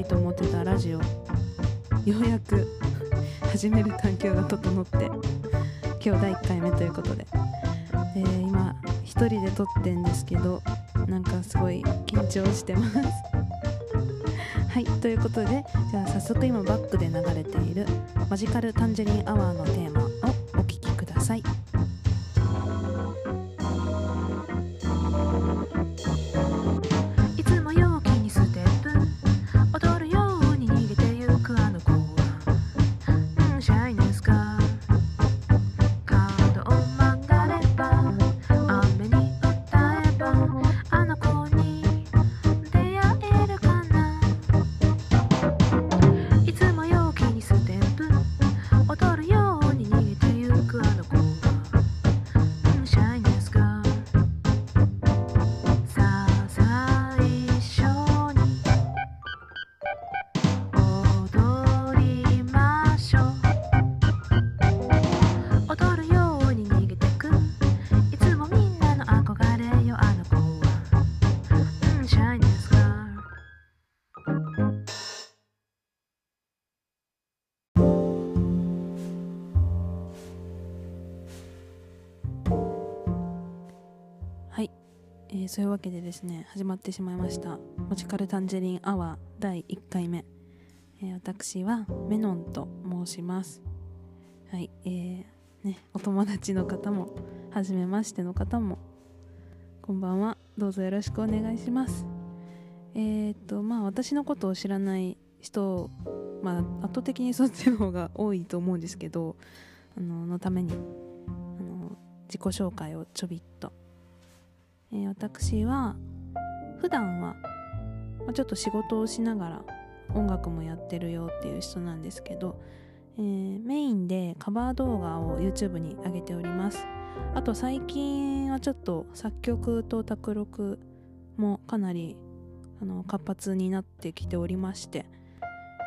いと思ってたラジオ。ようやく 始める環境が整って。今日第1回目ということで。で今一人で撮ってんですけどなんかすごい緊張してます。はいということでじゃあ早速今バックで流れているマジカルタンジェリンアワーのテーマ。えーそういうわけでですね始まってしまいました「マジカルタンジェリンアワー」第1回目、えー私はメノンと申します。はいえーねお友達の方も初めましての方もこんばんは。どうぞよろしくお願いします。えっとまあ私のことを知らない人まあ圧倒的にそっちの方が多いと思うんですけどあののためにあの自己紹介をちょびっとえー私は普段は、まちょっと仕事をしながら音楽もやってるよっていう人なんですけど、えーメインでカバー動画を YouTube に上げております。あと最近はちょっと作曲と卓録もかなりあの活発になってきておりまして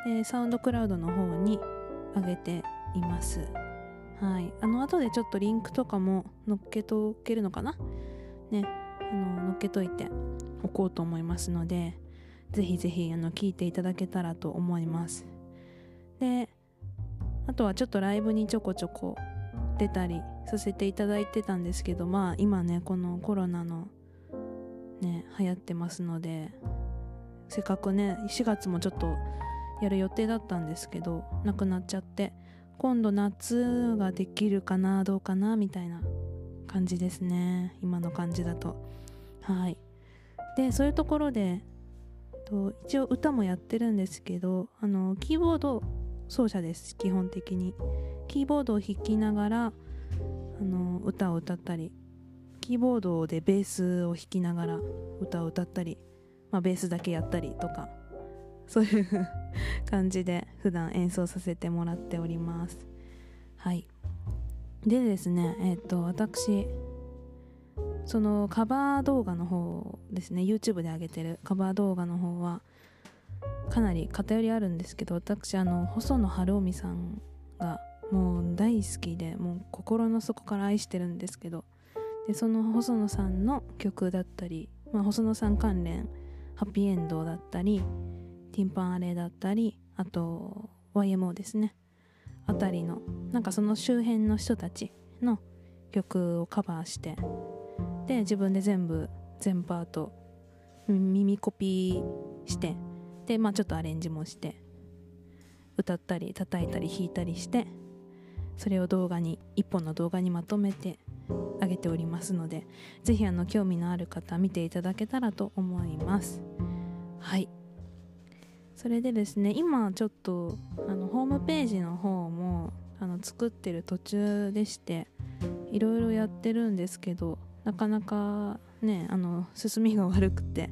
でサウンドクラウドの方に上げています。はい。あの後でちょっとリンクとかも載っけとけるのかな？ね。あの載っけといておこうと思いますのでぜひぜひあの聞いていただけたらと思います。であとはちょっとライブにちょこちょこ出たりさせていただいてたんですけどまあ今ねこのコロナのね流行ってますのでせっかくね4月もちょっとやる予定だったんですけどなくなっちゃって今度夏ができるかなどうかなみたいな感じですね。今の感じだと。はい。でそういうところでと一応歌もやってるんですけどあのキーボード奏者です基本的に。キーボードを弾きながらあの歌を歌ったりキーボードでベースを弾きながら歌を歌ったり、まあ、ベースだけやったりとかそういう感じで普段演奏させてもらっております。はい。でですねえっ、と私そのカバー動画の方ですね。YouTube で上げてる。カバー動画の方はかなり偏りあるんですけど私あの細野晴臣さんがもう大好きでもう心の底から愛してるんですけどでその細野さんの曲だったり、まあ、細野さん関連ハッピーエンドだったりティンパンアレだったりあと YMO ですね。あたりのなんかその周辺の人たちの曲をカバーしてで自分で全部全パート耳コピーしてでまあちょっとアレンジもして歌ったり叩いたり弾いたりしてそれを動画に一本の動画にまとめてあげておりますのでぜひあの興味のある方見ていただけたらと思います。はい。それでですね今ちょっとあのホームページの方もあの作ってる途中でしていろいろやってるんですけどなかなかねあの進みが悪くて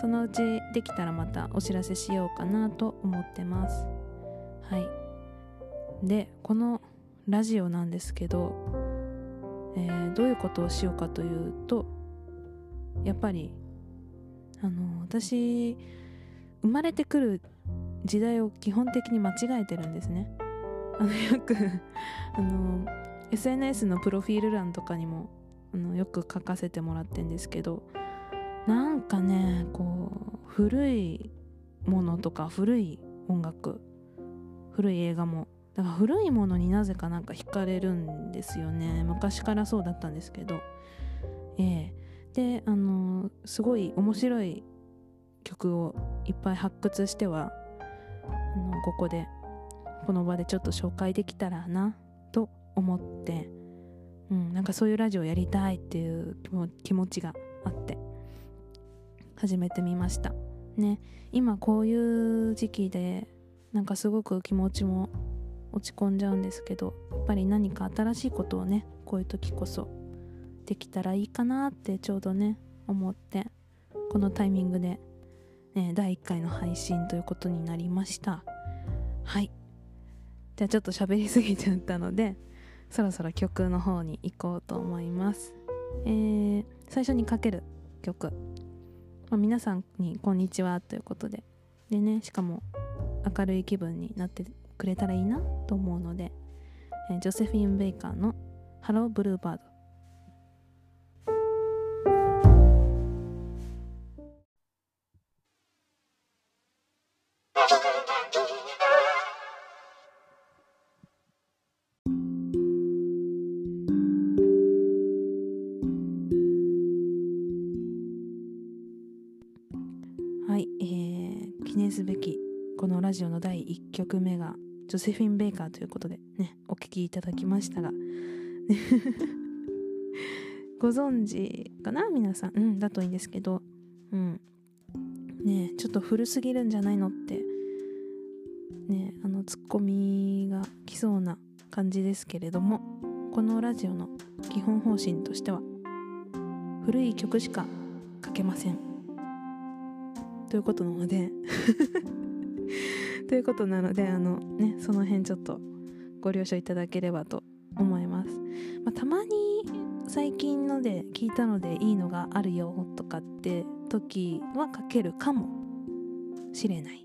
そのうちできたらまたお知らせしようかなと思ってます。はい。でこのラジオなんですけど、えーどういうことをしようかというとやっぱりあの私生まれてくる時代を基本的に間違えてるんですね。あのよくあの SNS のプロフィール欄とかにもあのよく書かせてもらってんですけどなんかねこう古いものとか古い音楽古い映画もだから古いものになぜかなんか惹かれるんですよね。昔からそうだったんですけど。ええ。であのすごい面白い曲をいっぱい発掘してはあのここでこの場でちょっと紹介できたらなと思って、うん、なんかそういうラジオやりたいっていう気持ちがあって始めてみました。ね今こういう時期でなんかすごく気持ちも落ち込んじゃうんですけどやっぱり何か新しいことをねこういう時こそできたらいいかなってちょうどね思ってこのタイミングで、ね、第1回の配信ということになりました。はい。じゃあちょっと喋りすぎちゃったのでそろそろ曲の方に行こうと思います。えー、最初にかける曲、まあ、皆さんにこんにちはということで。でねしかも明るい気分になってくれたらいいなと思うので、えー、ジョセフィン・ベイカーの「ハロー・ブルーバード」すべきこのラジオの第1曲目がジョセフィン・ベイカーということでねお聴きいただきましたが ご存知かな？皆さん。うんだといいんですけどうん。ねちょっと古すぎるんじゃないのってねあのツッコミが来そうな感じですけれどもこのラジオの基本方針としては古い曲しか書けません。ということなので。ということなのであのねその辺ちょっとご了承いただければと思います、まあ、たまに最近ので聞いたのでいいのがあるよとかって時は書けるかもしれない。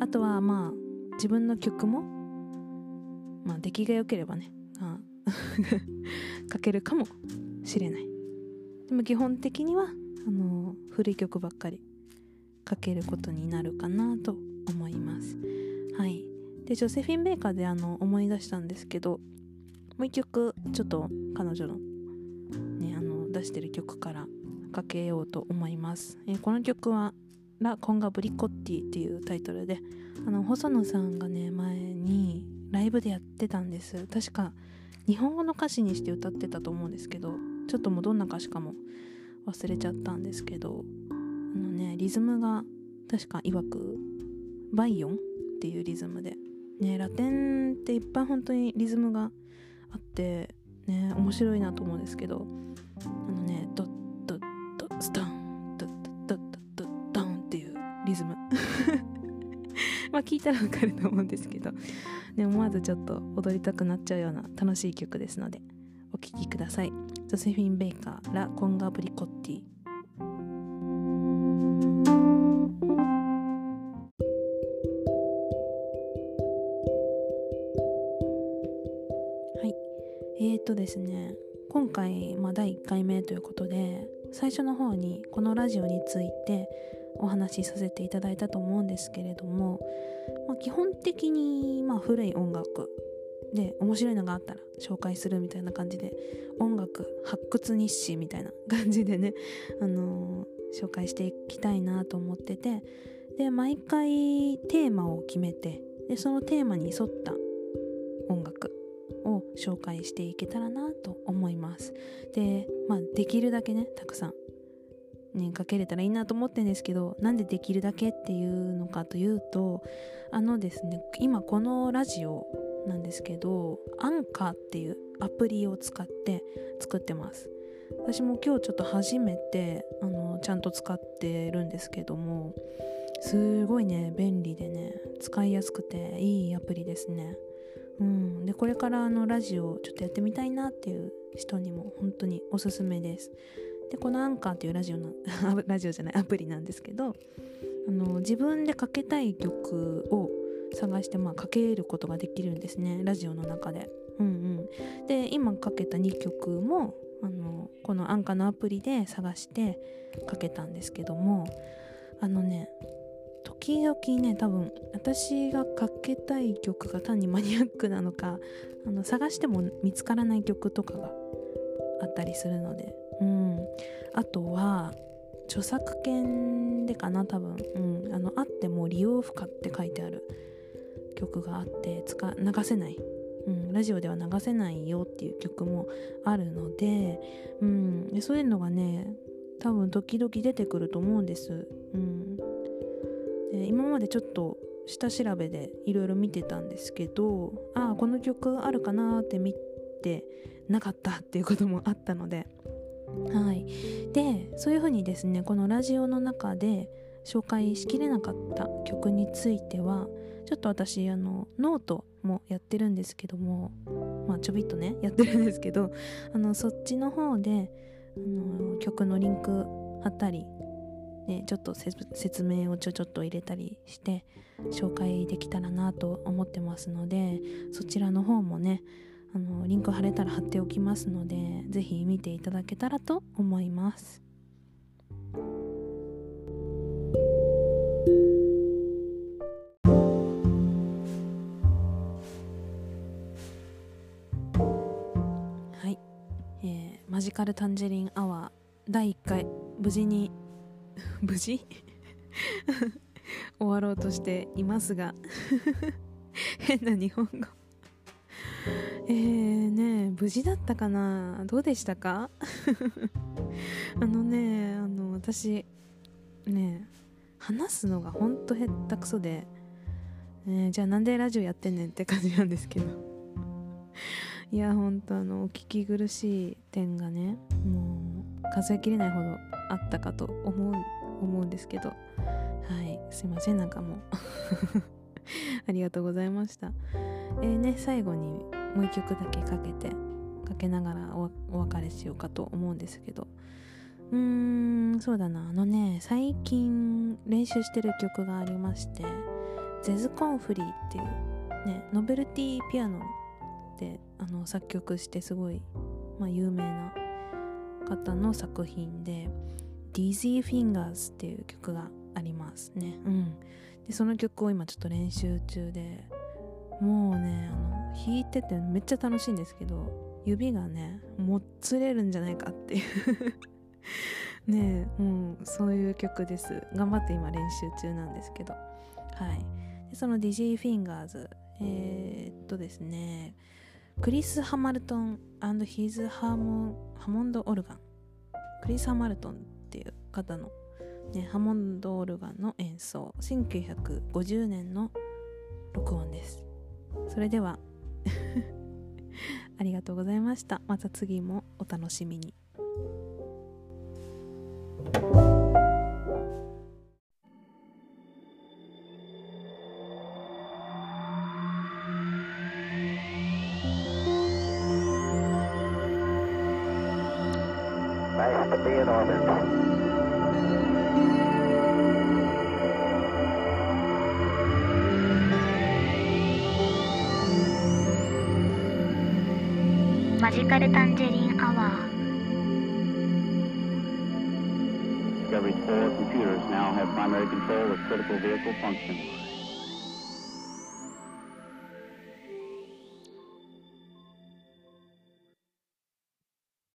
あとはまあ自分の曲もまあ出来が良ければね 書けるかもしれない。でも基本的にはあの古い曲ばっかり書けることになるかなと思います。はい。でジョセフィン・ベーカーであの思い出したんですけどもう一曲ちょっと彼女の,、ね、あの出してる曲からかけようと思います、えー、この曲は「ラ・コンガ・ブリコッティ」っていうタイトルであの細野さんがね前にライブでやってたんです。確か日本語の歌詞にして歌ってたと思うんですけどちょっともうどんな歌詞かも忘れちゃったんですけどあのねリズムが確か曰くバイオンっていうリズムで。ねラテンっていっぱい本当にリズムがあってね面白いなと思うんですけど。あのねドッドッドスタンドッドッドッドッダンっていうリズム。まあ聞いたらわかると思うんですけど、ね、思わずちょっと踊りたくなっちゃうような楽しい曲ですのでお聴きください。ジョセフィン・ベイカーラ・コンガ・ブリコッティ。えーとですね今回、まあ、第1回目ということで最初の方にこのラジオについてお話しさせていただいたと思うんですけれども、まあ、基本的に、まあ、古い音楽で面白いのがあったら紹介するみたいな感じで音楽発掘日誌みたいな 感じでね、あのー、紹介していきたいなと思っててで毎回テーマを決めてでそのテーマに沿った音楽を紹介していけたらなと思います。でまあできるだけねたくさんねかけれたらいいなと思ってるんですけどなんでできるだけっていうのかというとあのですね今このラジオなんですけどアンカーっていうアプリを使って作ってます。私も今日ちょっと初めてあのちゃんと使ってるんですけどもすごいね便利でね使いやすくていいアプリですね。うん、でこれからあのラジオちょっとやってみたいなっていう人にも本当におすすめです。でこのアンカーっていうラジオの ラジオじゃないアプリなんですけどあの自分でかけたい曲を探してまあかけることができるんですね。ラジオの中で。うんうん。で今かけた2曲もあのこの安価のアプリで探してかけたんですけどもあのね時々ね多分私がかけたい曲が単にマニアックなのか あの探しても見つからない曲とかがあったりするので。うん。あとは著作権でかな多分。うん。あのあっても利用不可って書いてある曲があって使流せない。うん、ラジオでは流せないよっていう曲もあるので,、うん、でそういうのがね多分時々出てくると思うんです、うん、で今までちょっと下調べでいろいろ見てたんですけどああこの曲あるかなって見てなかったっていうこともあったので。はい。でそういうふうにですねこのラジオの中で紹介しきれなかった曲についてはちょっと私あのノートもやってるんですけどもまあちょびっとねやってるんですけどあのそっちの方であの曲のリンク貼ったりね、ちょっと説明をちょちょっと入れたりして紹介できたらなと思ってますのでそちらの方もねあのリンク貼れたら貼っておきますので是非見ていただけたらと思いますはい。マジカルタンジェリンアワー第1回無事に 無事？終わろうとしていますが。変な日本語。えーね無事だったかな？どうでしたか？あのねあの私ね話すのがほんとへったくそで、ね、じゃあなんでラジオやってんねんって感じなんですけど。いやほんとあのお聞き苦しい点がねもう数えきれないほどあったかと思う思うんですけど。はい。すいません。なんかもう。ありがとうございました。えー、ね最後にもう一曲だけかけてかけながらお別れしようかと思うんですけど。うーんそうだな。あのね最近練習してる曲がありましてゼズコンフリーっていうねノベルティピアノであの作曲してすごい、まあ、有名な方の作品で「Dizzy Fingers」っていう曲がありますね。うん、でその曲を今ちょっと練習中でもうねあの弾いててめっちゃ楽しいんですけど指がねもつれるんじゃないかっていう。ねえ、うん、そういう曲です。頑張って今練習中なんですけど。はい。でその Dizzy Fingers えー、っとですねクリス・ハマルトンヒズハモンハモンド・オルガンクリス・ハマルトンっていう方の、ね、ハモンド・オルガンの演奏1950年の録音です。それでは ありがとうございました。また次もお楽しみに。ジカルタンジェリンアワー Discovery's four computers now have primary control of critical vehicle functions.